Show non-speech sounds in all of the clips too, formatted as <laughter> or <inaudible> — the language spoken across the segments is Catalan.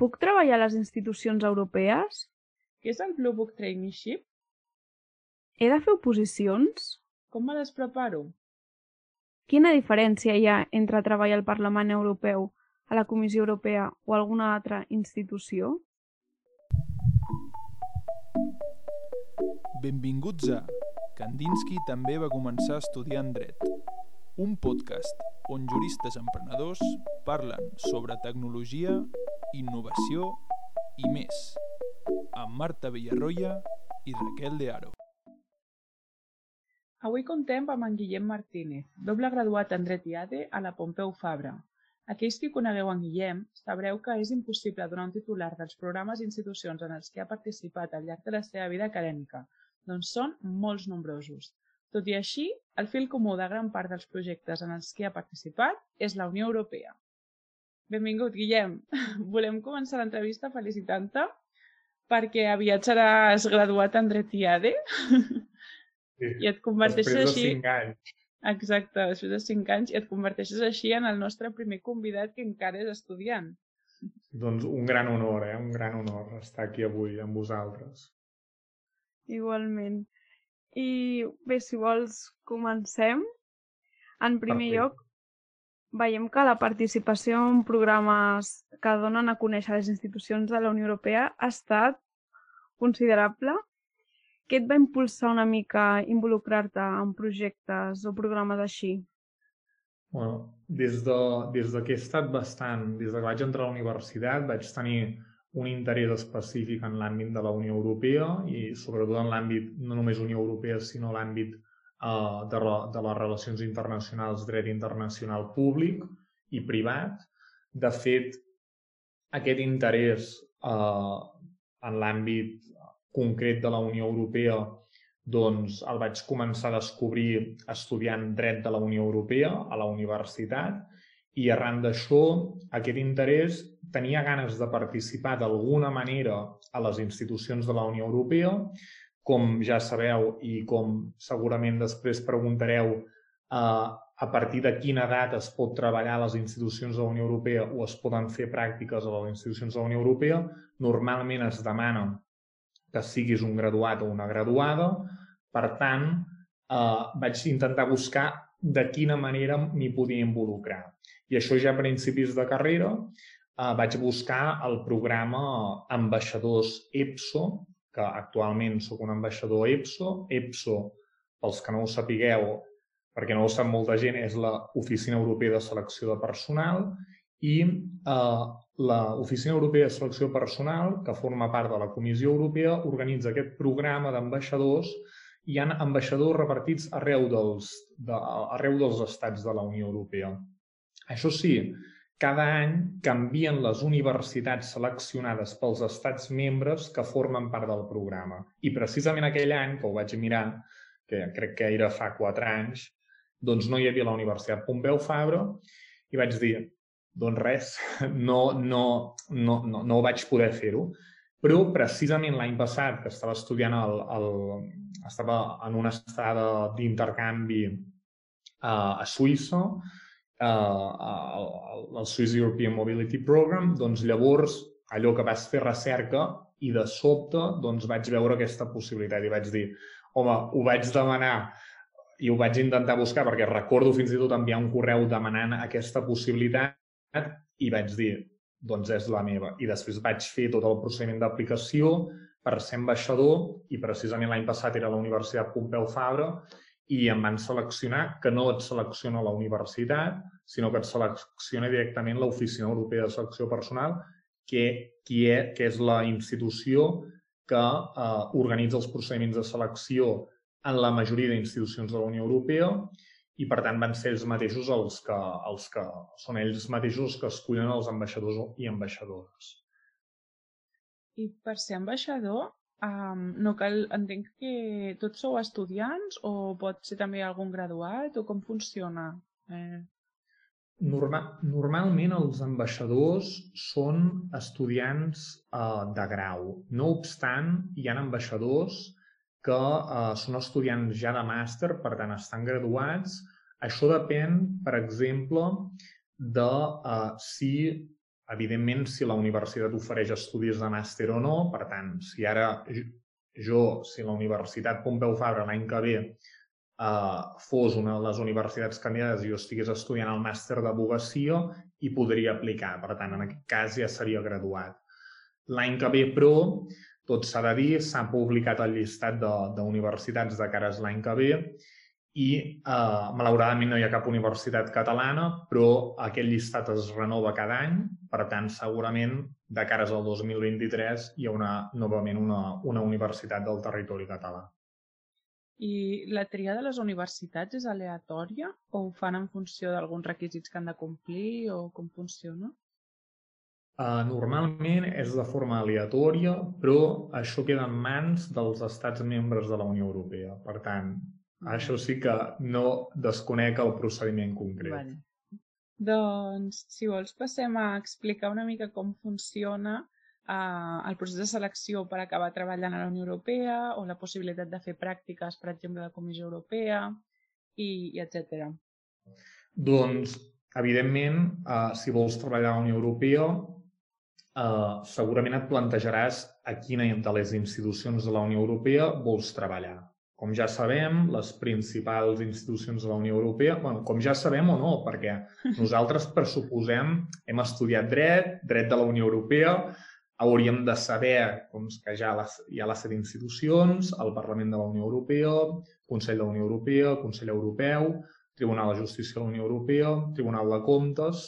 Puc treballar a les institucions europees? Què és el Blue Book Traineeship? He de fer oposicions? Com me les preparo? Quina diferència hi ha entre treballar al Parlament Europeu, a la Comissió Europea o alguna altra institució? Benvinguts a Kandinsky també va començar estudiant dret, un podcast on juristes emprenedors parlen sobre tecnologia, innovació i més, amb Marta Villarroya i Raquel de Aro. Avui contem amb en Guillem Martínez, doble graduat en Dret i ADE a la Pompeu Fabra. Aquells que conegueu en Guillem sabreu que és impossible donar un titular dels programes i institucions en els que ha participat al llarg de la seva vida acadèmica, doncs són molts nombrosos. Tot i així, el fil comú de gran part dels projectes en els que ha participat és la Unió Europea. Benvingut, Guillem. <laughs> Volem començar l'entrevista felicitant-te perquè aviat seràs graduat en Dret i ADE. Sí. I et converteixes Després així... de 5 anys. Exacte, després de 5 anys i et converteixes així en el nostre primer convidat que encara és estudiant. Doncs un gran honor, eh? Un gran honor estar aquí avui amb vosaltres. Igualment. I bé, si vols, comencem. En primer Perfecte. lloc, veiem que la participació en programes que donen a conèixer les institucions de la Unió Europea ha estat considerable. Què et va impulsar una mica a involucrar-te en projectes o programes així? Bueno, des de, des de que he estat bastant, des de que vaig entrar a la universitat, vaig tenir un interès específic en l'àmbit de la Unió Europea i sobretot en l'àmbit no només Unió Europea, sinó l'àmbit eh, de, de les relacions internacionals, dret internacional públic i privat. De fet, aquest interès eh, en l'àmbit concret de la Unió Europea doncs el vaig començar a descobrir estudiant dret de la Unió Europea a la universitat i arran d'això, aquest interès tenia ganes de participar d'alguna manera a les institucions de la Unió Europea, com ja sabeu i com segurament després preguntareu eh, a partir de quina edat es pot treballar a les institucions de la Unió Europea o es poden fer pràctiques a les institucions de la Unió Europea, normalment es demana que siguis un graduat o una graduada. Per tant, eh, vaig intentar buscar de quina manera m'hi podia involucrar. I això ja a principis de carrera eh, vaig buscar el programa Ambaixadors EPSO, que actualment sóc un ambaixador EPSO. EPSO, pels que no ho sapigueu, perquè no ho sap molta gent, és l'Oficina Europea de Selecció de Personal i eh, l'Oficina Europea de Selecció de Personal, que forma part de la Comissió Europea, organitza aquest programa d'ambaixadors hi ha ambaixadors repartits arreu dels, de, arreu dels estats de la Unió Europea. Això sí, cada any canvien les universitats seleccionades pels estats membres que formen part del programa. I precisament aquell any, que ho vaig mirar, que crec que era fa quatre anys, doncs no hi havia la Universitat Pompeu Fabra i vaig dir, doncs res, <laughs> no, no, no, no, no vaig poder fer-ho. Però precisament l'any passat, que estava estudiant el, el, estava en una estada d'intercanvi uh, a Suïssa, uh, el, Swiss European Mobility Program, doncs llavors allò que vas fer recerca i de sobte doncs vaig veure aquesta possibilitat i vaig dir, home, ho vaig demanar i ho vaig intentar buscar perquè recordo fins i tot enviar un correu demanant aquesta possibilitat i vaig dir, doncs és la meva. I després vaig fer tot el procediment d'aplicació per ser ambaixador i precisament l'any passat era la Universitat Pompeu Fabra i em van seleccionar, que no et selecciona la universitat, sinó que et selecciona directament l'Oficina Europea de Selecció Personal, que, qui és, que és la institució que eh, organitza els procediments de selecció en la majoria d'institucions de la Unió Europea i per tant van ser ells mateixos els que, els que són ells mateixos que escullen els ambaixadors i ambaixadores. I per ser ambaixador, um, no cal, entenc que tots sou estudiants o pot ser també algun graduat o com funciona? Eh... Norma normalment els ambaixadors són estudiants eh, de grau. No obstant, hi ha ambaixadors que eh, són estudiants ja de màster, per tant estan graduats. Això depèn, per exemple, de eh, si evidentment, si la universitat ofereix estudis de màster o no. Per tant, si ara jo, si la Universitat Pompeu Fabra l'any que ve eh, fos una de les universitats candidades i jo estigués estudiant el màster d'abogacia, hi podria aplicar. Per tant, en aquest cas ja seria graduat. L'any que ve, però, tot s'ha de dir, s'ha publicat el llistat d'universitats de, de cares l'any que ve i eh, malauradament no hi ha cap universitat catalana, però aquest llistat es renova cada any, per tant, segurament de cares al 2023 hi haurà novament una, una universitat del territori català. I la tria de les universitats és aleatòria o ho fan en funció d'alguns requisits que han de complir o com funciona? Uh, normalment és de forma aleatòria, però això queda en mans dels estats membres de la Unió Europea. Per tant, això sí que no desconec el procediment concret. Vale. Doncs, si vols, passem a explicar una mica com funciona eh, el procés de selecció per acabar treballant a la Unió Europea o la possibilitat de fer pràctiques, per exemple, de la Comissió Europea i, i etc. Doncs, evidentment, eh, si vols treballar a la Unió Europea, eh, segurament et plantejaràs a quina de les institucions de la Unió Europea vols treballar. Com ja sabem, les principals institucions de la Unió Europea, bueno, com ja sabem o no, perquè <laughs> nosaltres pressuposem, hem estudiat dret, dret de la Unió Europea, hauríem de saber doncs, que ja les, hi ha les set institucions, el Parlament de la Unió Europea, Consell de la Unió Europea, Consell Europeu, Tribunal de Justícia de la Unió Europea, Tribunal de Comptes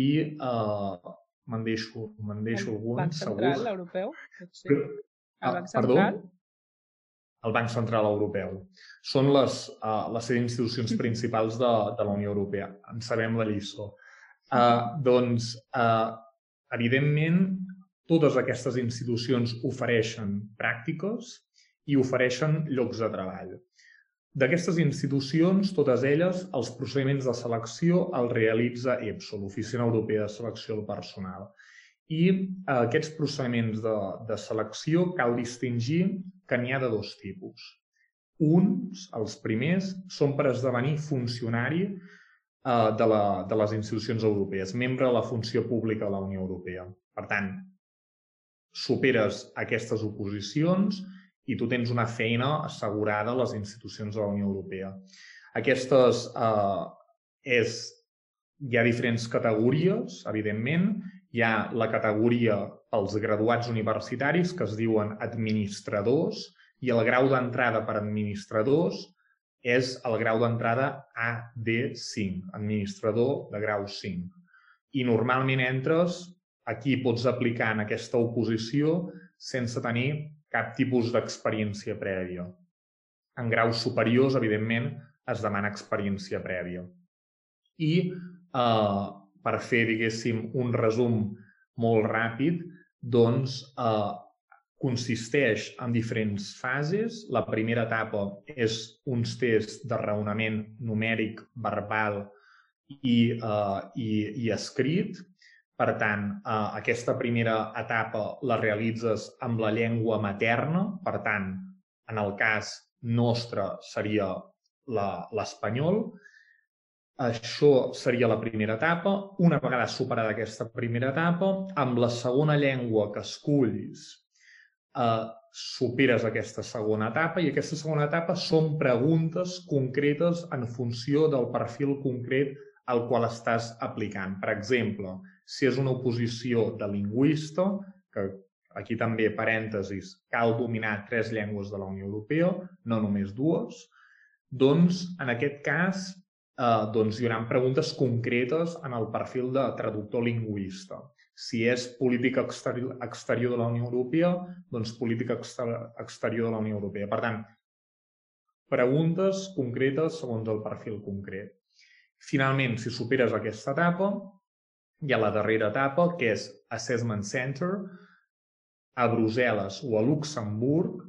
i eh, me'n deixo, me deixo algun, Banc Central segur. Europeu, potser. El Banc Central? Perdó? El Banc Central Europeu. Són les, uh, les institucions principals de, de la Unió Europea. En sabem la lliçó. Uh, doncs, uh, evidentment, totes aquestes institucions ofereixen pràctiques i ofereixen llocs de treball. D'aquestes institucions, totes elles, els procediments de selecció els realitza EPSO, l'Oficina Europea de Selecció del Personal. I eh, aquests procediments de, de selecció cal distingir que n'hi ha de dos tipus. Uns, els primers, són per esdevenir funcionari eh, de, la, de les institucions europees, membre de la funció pública de la Unió Europea. Per tant, superes aquestes oposicions i tu tens una feina assegurada a les institucions de la Unió Europea. Aquestes eh, és, hi ha diferents categories, evidentment, hi ha la categoria pels graduats universitaris, que es diuen administradors, i el grau d'entrada per administradors és el grau d'entrada AD5, administrador de grau 5. I normalment entres, aquí pots aplicar en aquesta oposició sense tenir cap tipus d'experiència prèvia. En graus superiors, evidentment, es demana experiència prèvia. I eh, per fer, diguéssim, un resum molt ràpid, doncs eh, consisteix en diferents fases. La primera etapa és uns tests de raonament numèric, verbal i, eh, i, i escrit. Per tant, eh, aquesta primera etapa la realitzes amb la llengua materna. Per tant, en el cas nostre seria l'espanyol. Això seria la primera etapa. Una vegada superada aquesta primera etapa, amb la segona llengua que escullis, eh, superes aquesta segona etapa i aquesta segona etapa són preguntes concretes en funció del perfil concret al qual estàs aplicant. Per exemple, si és una oposició de lingüista, que aquí també, parèntesis, cal dominar tres llengües de la Unió Europea, no només dues, doncs, en aquest cas, eh, doncs haurà preguntes concretes en el perfil de traductor lingüista. Si és política exterior, exterior de la Unió Europea, doncs política exterior de la Unió Europea. Per tant, preguntes concretes segons el perfil concret. Finalment, si superes aquesta etapa, hi ha la darrera etapa, que és Assessment Center, a Brussel·les o a Luxemburg,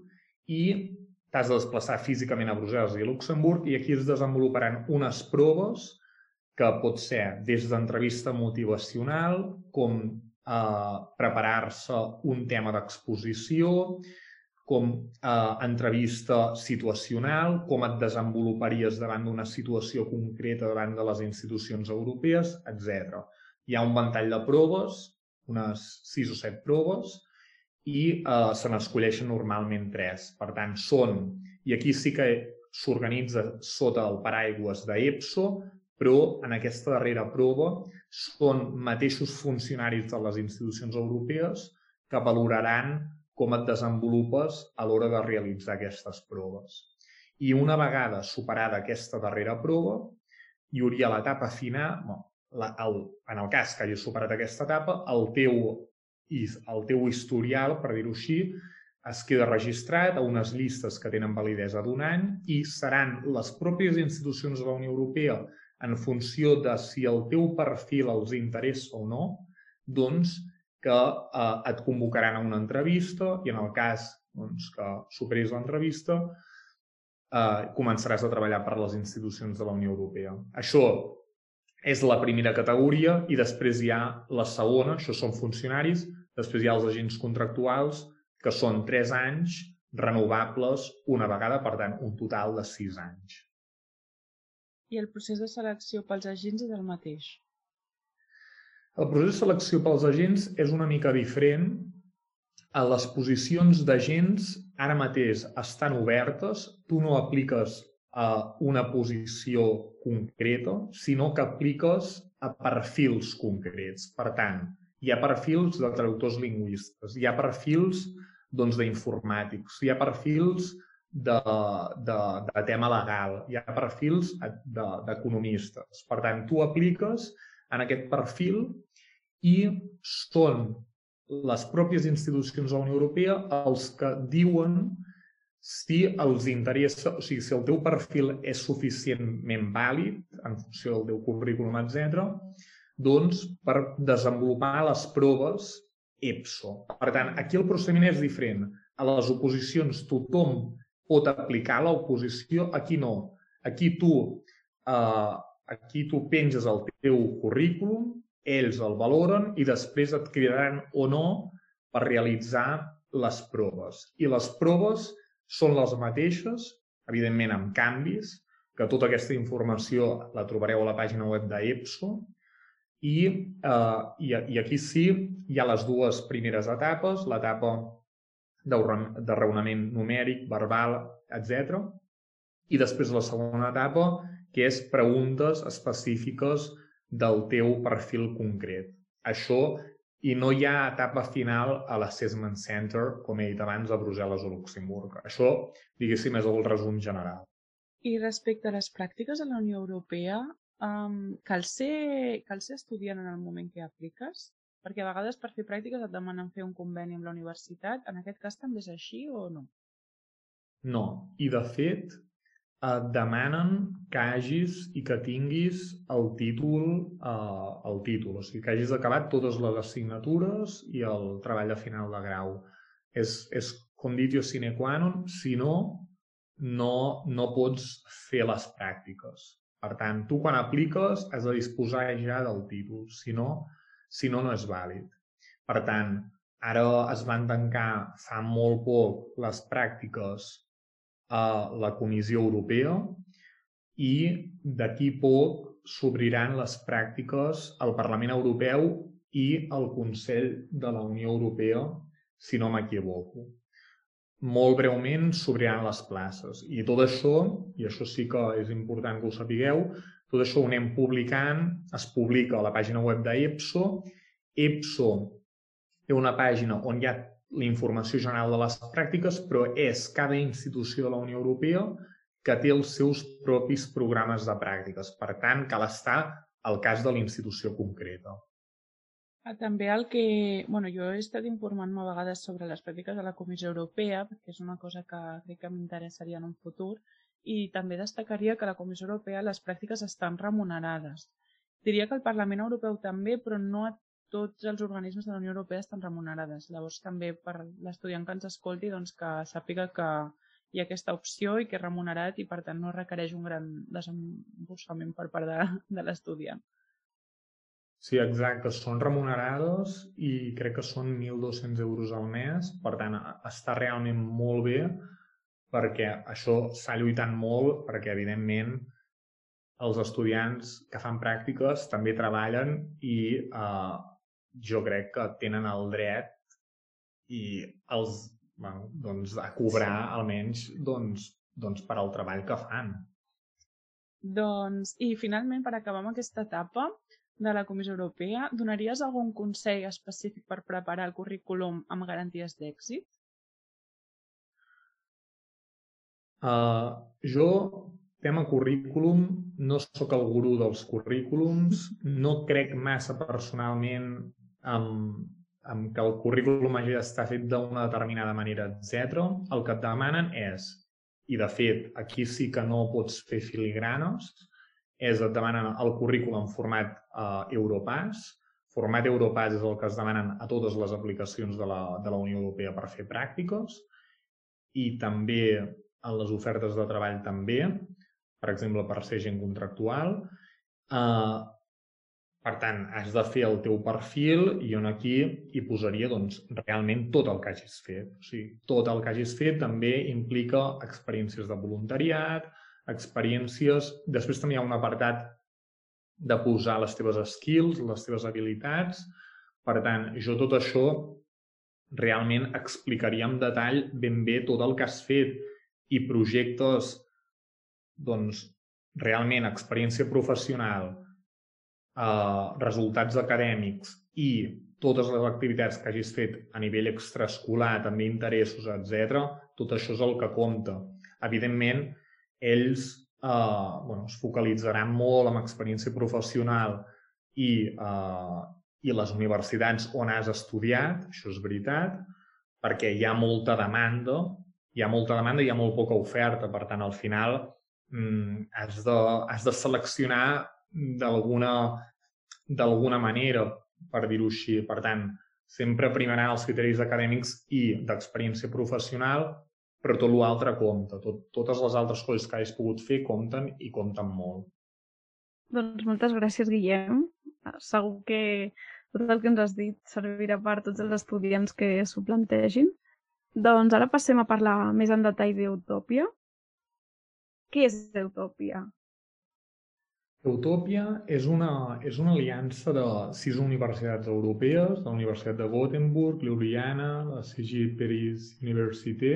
i t'has de desplaçar físicament a Brussel·les i a Luxemburg i aquí es desenvoluparan unes proves que pot ser des d'entrevista motivacional com eh, preparar-se un tema d'exposició, com eh, entrevista situacional, com et desenvoluparies davant d'una situació concreta davant de les institucions europees, etc. hi ha un ventall de proves, unes 6 o 7 proves, i eh, se n'escolleixen normalment 3. Per tant, són, i aquí sí que s'organitza sota el paraigües d'EPSO, però en aquesta darrera prova són mateixos funcionaris de les institucions europees que valoraran com et desenvolupes a l'hora de realitzar aquestes proves. I una vegada superada aquesta darrera prova, hi hauria l'etapa final, no, la, el, en el cas que hagi superat aquesta etapa, el teu, el teu historial, per dir-ho així, es queda registrat a unes llistes que tenen validesa d'un any i seran les pròpies institucions de la Unió Europea en funció de si el teu perfil els interessa o no, doncs que eh, et convocaran a una entrevista i en el cas doncs, que superis l'entrevista eh, començaràs a treballar per les institucions de la Unió Europea. Això és la primera categoria i després hi ha la segona, això són funcionaris, després hi ha els agents contractuals, que són 3 anys renovables una vegada, per tant, un total de 6 anys. I el procés de selecció pels agents és el mateix? El procés de selecció pels agents és una mica diferent. A les posicions d'agents ara mateix estan obertes, tu no apliques a una posició concreta, sinó que apliques a perfils concrets. Per tant, hi ha perfils de traductors lingüistes, hi ha perfils doncs, d'informàtics, hi ha perfils de, de, de tema legal, hi ha perfils d'economistes. De, per tant, tu apliques en aquest perfil i són les pròpies institucions de la Unió Europea els que diuen si els interessa, o sigui, si el teu perfil és suficientment vàlid en funció del teu currículum, etc, doncs per desenvolupar les proves EPSO. Per tant, aquí el procediment és diferent. A les oposicions tothom pot aplicar l'oposició, aquí no. Aquí tu, eh, aquí tu penges el teu currículum, ells el valoren i després et cridaran o no per realitzar les proves. I les proves són les mateixes, evidentment amb canvis, que tota aquesta informació la trobareu a la pàgina web d'EPSO, i, eh, i, i aquí sí hi ha les dues primeres etapes, l'etapa de, raonament numèric, verbal, etc. I després la segona etapa, que és preguntes específiques del teu perfil concret. Això, i no hi ha etapa final a l'Assessment Center, com he dit abans, a Brussel·les o Luxemburg. Això, diguéssim, és el resum general. I respecte a les pràctiques a la Unió Europea, Um, cal, ser, cal ser estudiant en el moment que apliques? Perquè a vegades per fer pràctiques et demanen fer un conveni amb la universitat. En aquest cas també és així o no? No. I de fet et demanen que hagis i que tinguis el títol, eh, el títol, o sigui, que hagis acabat totes les assignatures i el treball de final de grau. És, és conditio sine qua non, si no, no, no pots fer les pràctiques. Per tant, tu quan apliques has de disposar ja del títol, si no, si no, no és vàlid. Per tant, ara es van tancar fa molt poc les pràctiques a la Comissió Europea i d'aquí poc s'obriran les pràctiques al Parlament Europeu i al Consell de la Unió Europea, si no m'equivoco molt breument s'obriran les places. I tot això, i això sí que és important que ho sapigueu, tot això ho anem publicant, es publica a la pàgina web d'EPSO. EPSO té una pàgina on hi ha la informació general de les pràctiques, però és cada institució de la Unió Europea que té els seus propis programes de pràctiques. Per tant, cal estar al cas de la institució concreta. Ah, també el que... bueno, jo he estat informant-me a vegades sobre les pràctiques de la Comissió Europea, perquè és una cosa que crec que m'interessaria en un futur, i també destacaria que la Comissió Europea les pràctiques estan remunerades. Diria que el Parlament Europeu també, però no a tots els organismes de la Unió Europea estan remunerades. Llavors també per l'estudiant que ens escolti doncs, que sàpiga que hi ha aquesta opció i que és remunerat i per tant no requereix un gran desemborsament per part de, de l'estudiant. Sí, exacte. Són remunerades i crec que són 1.200 euros al mes. Per tant, està realment molt bé perquè això s'ha lluitat molt perquè, evidentment, els estudiants que fan pràctiques també treballen i eh, jo crec que tenen el dret i els, bueno, doncs, a cobrar sí. almenys doncs, doncs per al treball que fan. Doncs, i finalment, per acabar amb aquesta etapa de la Comissió Europea, donaries algun consell específic per preparar el currículum amb garanties d'èxit? Uh, jo tema currículum, no sóc el gurú dels currículums, no crec massa personalment amb, amb que el currículum hagi d'estar fet d'una determinada manera, etc. El que et demanen és, i de fet aquí sí que no pots fer filigranes, és et demanen el currículum en format eh, Europass. Format Europass és el que es demanen a totes les aplicacions de la, de la Unió Europea per fer pràctiques i també en les ofertes de treball també per exemple, per ser gent contractual. Uh, per tant, has de fer el teu perfil i on aquí hi posaria doncs, realment tot el que hagis fet. O sigui, tot el que hagis fet també implica experiències de voluntariat, experiències... Després també hi ha un apartat de posar les teves skills, les teves habilitats. Per tant, jo tot això realment explicaria en detall ben bé tot el que has fet i projectes doncs, realment experiència professional, eh, resultats acadèmics i totes les activitats que hagis fet a nivell extraescolar, també interessos, etc, tot això és el que compta. Evidentment, ells eh, bueno, es focalitzaran molt en experiència professional i, eh, i les universitats on has estudiat, això és veritat, perquè hi ha molta demanda, hi ha molta demanda i hi ha molt poca oferta, per tant, al final mm, has, de, has de seleccionar d'alguna manera, per dir-ho així. Per tant, sempre primaran els criteris acadèmics i d'experiència professional, però tot l'altre compta. Tot, totes les altres coses que hagis pogut fer compten i compten molt. Doncs moltes gràcies, Guillem. Segur que tot el que ens has dit servirà per tots els estudiants que s'ho plantegin. Doncs ara passem a parlar més en detall d'Utòpia. Què és Utòpia? Utòpia és una, és una aliança de sis universitats europees, la Universitat de Gothenburg, Ljubljana, la CG Paris Université,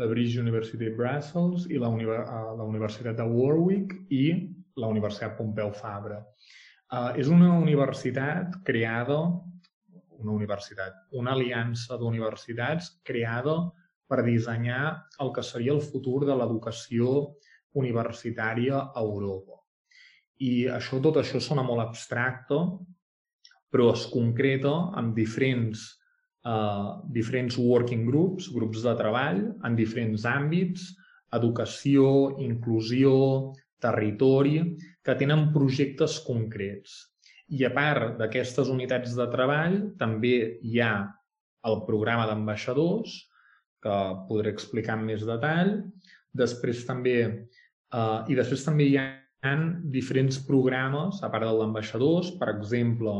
la British University Brussels i la, la Universitat de Warwick i la Universitat Pompeu Fabra. Uh, és una universitat creada, una universitat, una aliança d'universitats creada per dissenyar el que seria el futur de l'educació universitària a Europa. I això, tot això sona molt abstracte, però es concreta en diferents, uh, diferents working groups, grups de treball, en diferents àmbits, educació, inclusió, territori, que tenen projectes concrets. I a part d'aquestes unitats de treball, també hi ha el programa d'ambaixadors, que podré explicar en més detall. Després també Uh, I després també hi ha diferents programes, a part de l'ambaixadors, per exemple,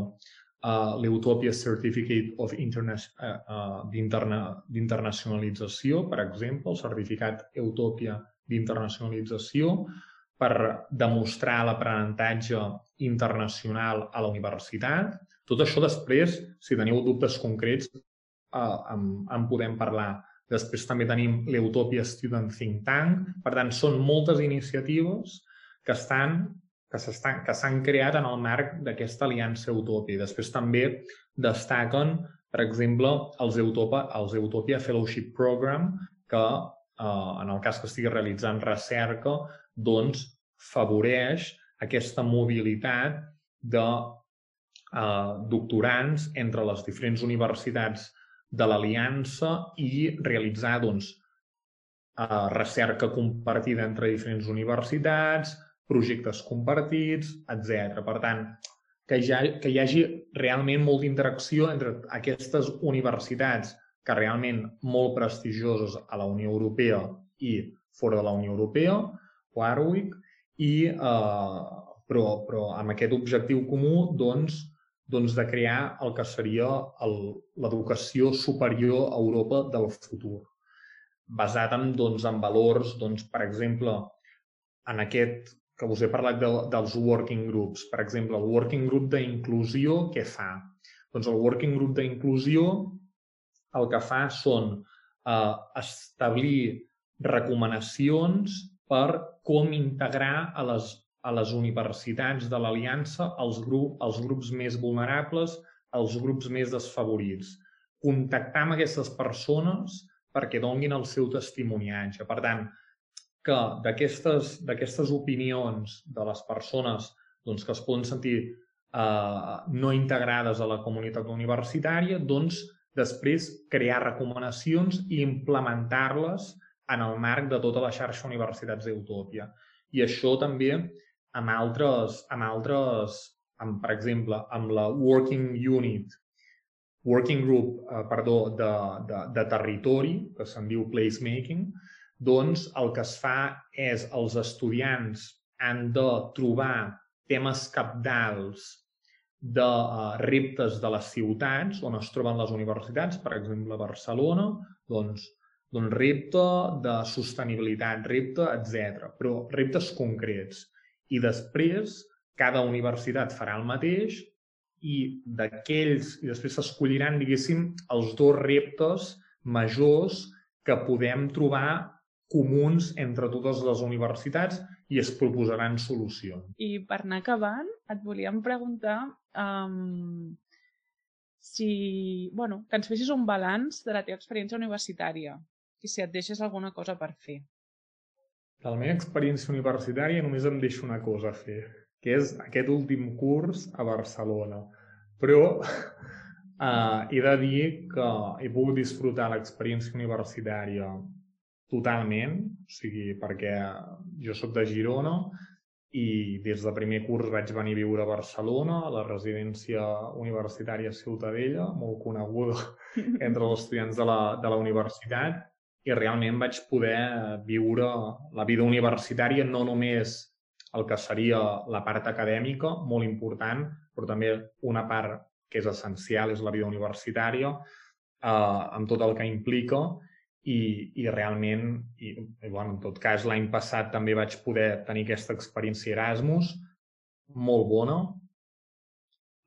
uh, l'Utopia Certificate of Interna uh, d'Internacionalització, per exemple, el certificat Utopia d'internacionalització, per demostrar l'aprenentatge internacional a la universitat. Tot això després, si teniu dubtes concrets, uh, en, en podem parlar. Després també tenim l'Utopia Student Think Tank. Per tant, són moltes iniciatives que estan que s'han creat en el marc d'aquesta aliança Utopia. Després també destaquen, per exemple, els Utopia, els Utopia Fellowship Program, que eh, en el cas que estigui realitzant recerca, doncs favoreix aquesta mobilitat de eh, doctorants entre les diferents universitats de l'aliança i realitzar doncs, eh, recerca compartida entre diferents universitats, projectes compartits, etc. Per tant, que ha, que hi hagi realment molta interacció entre aquestes universitats que realment molt prestigioses a la Unió Europea i fora de la Unió Europea, Warwick, i, eh, però, però amb aquest objectiu comú doncs, doncs, de crear el que seria l'educació superior a Europa del futur, basat en, doncs, en valors, doncs, per exemple, en aquest que us he parlat de, dels working groups. Per exemple, el working group d'inclusió, què fa? Doncs el working group d'inclusió el que fa són eh, establir recomanacions per com integrar a les, a les universitats de l'Aliança els, grup, els grups més vulnerables, els grups més desfavorits. Contactar amb aquestes persones perquè donguin el seu testimoniatge. Per tant, que d'aquestes opinions de les persones doncs, que es poden sentir eh, no integrades a la comunitat universitària, doncs després crear recomanacions i implementar-les en el marc de tota la xarxa Universitats d'Utòpia. I això també amb altres, amb altres amb, per exemple, amb la Working Unit, Working Group, eh, perdó, de, de, de territori, que se'n diu Placemaking, doncs el que es fa és els estudiants han de trobar temes capdals de uh, reptes de les ciutats on es troben les universitats, per exemple, Barcelona, doncs, doncs repte de sostenibilitat, repte, etc. Però reptes concrets. I després, cada universitat farà el mateix i d'aquells, i després s'escolliran, diguéssim, els dos reptes majors que podem trobar comuns entre totes les universitats i es proposaran solucions. I per anar acabant, et volíem preguntar um, si, bueno, que ens fessis un balanç de la teva experiència universitària i si et deixes alguna cosa per fer. De la meva experiència universitària només em deixo una cosa a fer, que és aquest últim curs a Barcelona. Però uh, <laughs> he de dir que he pogut disfrutar l'experiència universitària totalment, o sigui, perquè jo sóc de Girona i des de primer curs vaig venir a viure a Barcelona, a la residència universitària Ciutadella, molt coneguda <laughs> entre els estudiants de la, de la universitat, i realment vaig poder viure la vida universitària no només el que seria la part acadèmica, molt important, però també una part que és essencial, és la vida universitària, eh, amb tot el que implica, i, i realment, i, i bueno, en tot cas, l'any passat també vaig poder tenir aquesta experiència Erasmus, molt bona.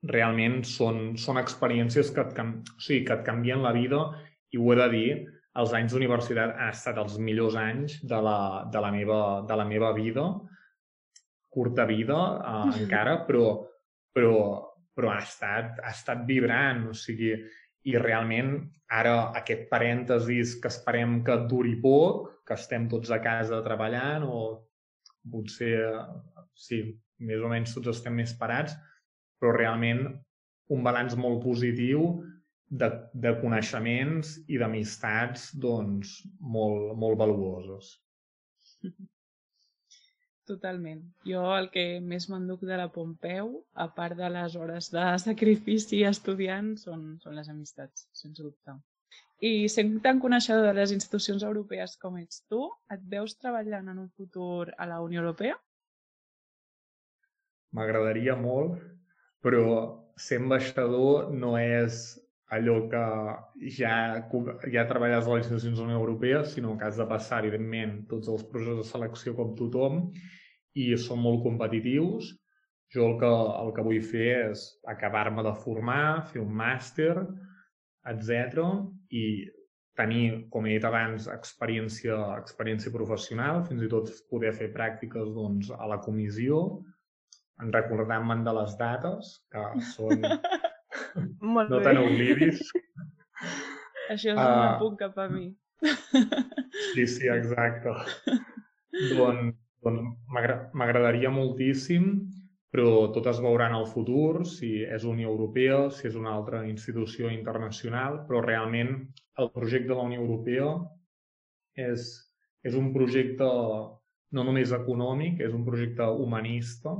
Realment són, són experiències que et, o sigui, que et canvien la vida i ho he de dir, els anys d'universitat han estat els millors anys de la, de la, meva, de la meva vida, curta vida eh, encara, però, però, però ha, estat, ha estat vibrant, o sigui, i realment ara aquest parèntesis que esperem que duri poc, que estem tots a casa treballant o potser, sí, més o menys tots estem més parats, però realment un balanç molt positiu de, de coneixements i d'amistats doncs, molt, molt valuosos. <laughs> Totalment. Jo el que més m'enduc de la Pompeu, a part de les hores de sacrifici estudiant, són, són les amistats, sense dubte. I sent tan coneixedor de les institucions europees com ets tu, et veus treballant en un futur a la Unió Europea? M'agradaria molt, però ser ambaixador no és allò que ja, ja treballes a les institucions de la Unió Europea, sinó que has de passar, evidentment, tots els processos de selecció com tothom i són molt competitius. Jo el que, el que vull fer és acabar-me de formar, fer un màster, etc i tenir, com he dit abans, experiència, experiència professional, fins i tot poder fer pràctiques doncs, a la comissió, en recordant-me'n de les dates, que són <laughs> Molt no bé. te n'oblidis. <laughs> Això és uh, un punt cap a mi. Sí, sí, exacte. doncs doncs m'agradaria moltíssim, però tot es veurà en el futur, si és Unió Europea, si és una altra institució internacional, però realment el projecte de la Unió Europea és, és un projecte no només econòmic, és un projecte humanista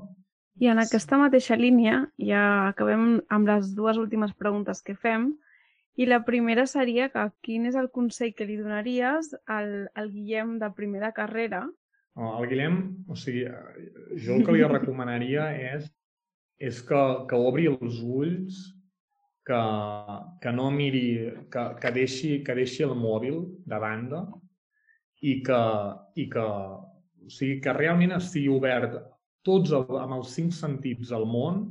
i en aquesta mateixa línia ja acabem amb les dues últimes preguntes que fem. I la primera seria que quin és el consell que li donaries al, al Guillem de primer de carrera? El Guillem, o sigui, jo el que li recomanaria és, és que, que obri els ulls, que, que no miri, que, que, deixi, que deixi el mòbil de banda i que, i que, o sigui, que realment estigui obert tots el, amb els cinc sentits al món,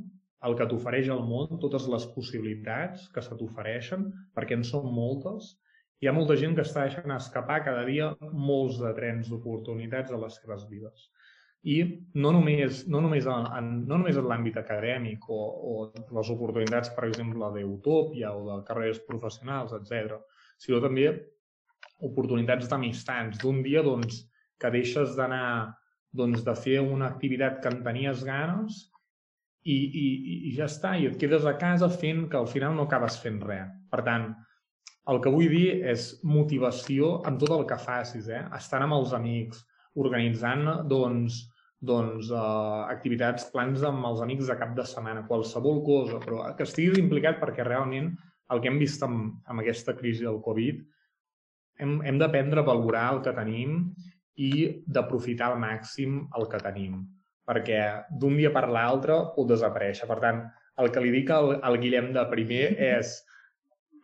el que t'ofereix el món, totes les possibilitats que se t'ofereixen, perquè en són moltes, hi ha molta gent que està deixant escapar cada dia molts de trens d'oportunitats a les seves vides. I no només, no només en, no només en l'àmbit acadèmic o, o les oportunitats, per exemple, d'Utopia o de carreres professionals, etc, sinó també oportunitats d'amistats. D'un dia doncs, que deixes d'anar doncs, de fer una activitat que en tenies ganes i, i, i ja està, i et quedes a casa fent que al final no acabes fent res. Per tant, el que vull dir és motivació en tot el que facis, eh? estant amb els amics, organitzant doncs, doncs, uh, activitats, plans amb els amics de cap de setmana, qualsevol cosa, però que estiguis implicat perquè realment el que hem vist amb, amb aquesta crisi del Covid hem, hem d'aprendre a valorar el que tenim i d'aprofitar al màxim el que tenim, perquè d'un dia per l'altre pot desaparèixer. Per tant, el que li dic al, al Guillem de primer <laughs> és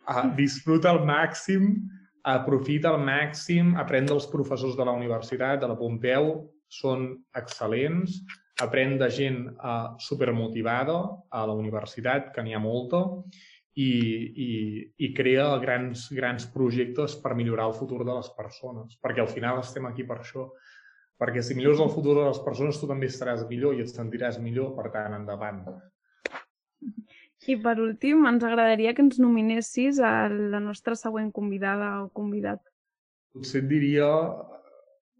uh, disfruta al màxim, aprofita al màxim, aprèn dels professors de la universitat, de la Pompeu, són excel·lents, aprèn de gent uh, supermotivada a la universitat, que n'hi ha molta, i, i, i crea grans, grans projectes per millorar el futur de les persones, perquè al final estem aquí per això. Perquè si millors el futur de les persones, tu també estaràs millor i et sentiràs millor, per tant, endavant. I per últim, ens agradaria que ens nominessis a la nostra següent convidada o convidat. Potser et diria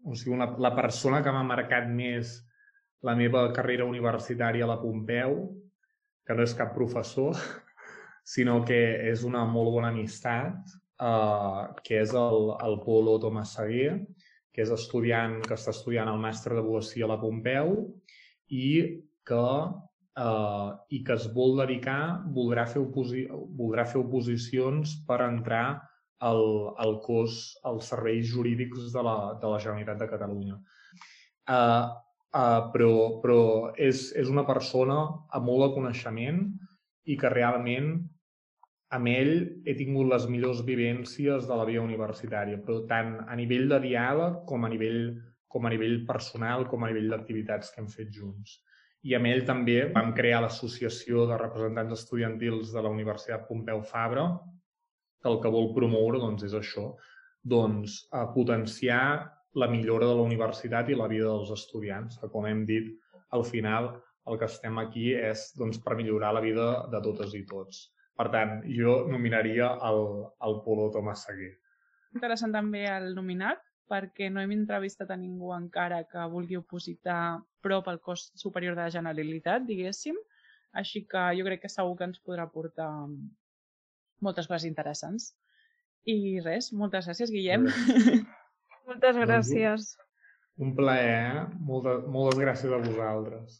o sigui, una, la persona que m'ha marcat més la meva carrera universitària a la Pompeu, que no és cap professor, sinó que és una molt bona amistat, eh, que és el, el Polo Tomàs Seguer, que és estudiant, que està estudiant el màster d'advocacia a la Pompeu i que eh, i que es vol dedicar, voldrà fer, oposi voldrà fer oposicions per entrar al, al cos, als serveis jurídics de la, de la Generalitat de Catalunya. Uh, uh, però però és, és una persona amb molt de coneixement i que realment amb ell he tingut les millors vivències de la vida universitària, però tant a nivell de diàleg com a nivell, com a nivell personal, com a nivell d'activitats que hem fet junts. I amb ell també vam crear l'Associació de Representants Estudiantils de la Universitat Pompeu Fabra, que el que vol promoure doncs, és això, doncs, a potenciar la millora de la universitat i la vida dels estudiants, que com hem dit, al final el que estem aquí és doncs, per millorar la vida de totes i tots. Per tant, jo nominaria el, el Polo Tomàs Seguer. Interessant també el nominat, perquè no hem entrevistat a ningú encara que vulgui opositar prop al cost superior de la Generalitat, diguéssim. Així que jo crec que segur que ens podrà portar moltes coses interessants. I res, moltes gràcies, Guillem. moltes gràcies. Un plaer, eh? Moltes, moltes gràcies a vosaltres.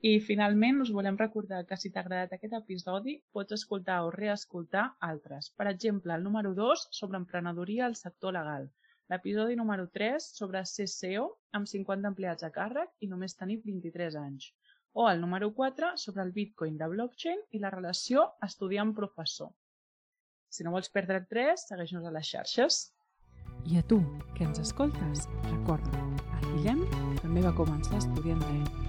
I finalment us volem recordar que si t'ha agradat aquest episodi pots escoltar o reescoltar altres. Per exemple, el número 2 sobre emprenedoria al sector legal, l'episodi número 3 sobre ser CEO amb 50 empleats a càrrec i només tenir 23 anys, o el número 4 sobre el Bitcoin de blockchain i la relació estudiant-professor. Si no vols perdre 3, segueix-nos a les xarxes. I a tu, que ens escoltes, recorda, el Guillem també va començar estudiant dret.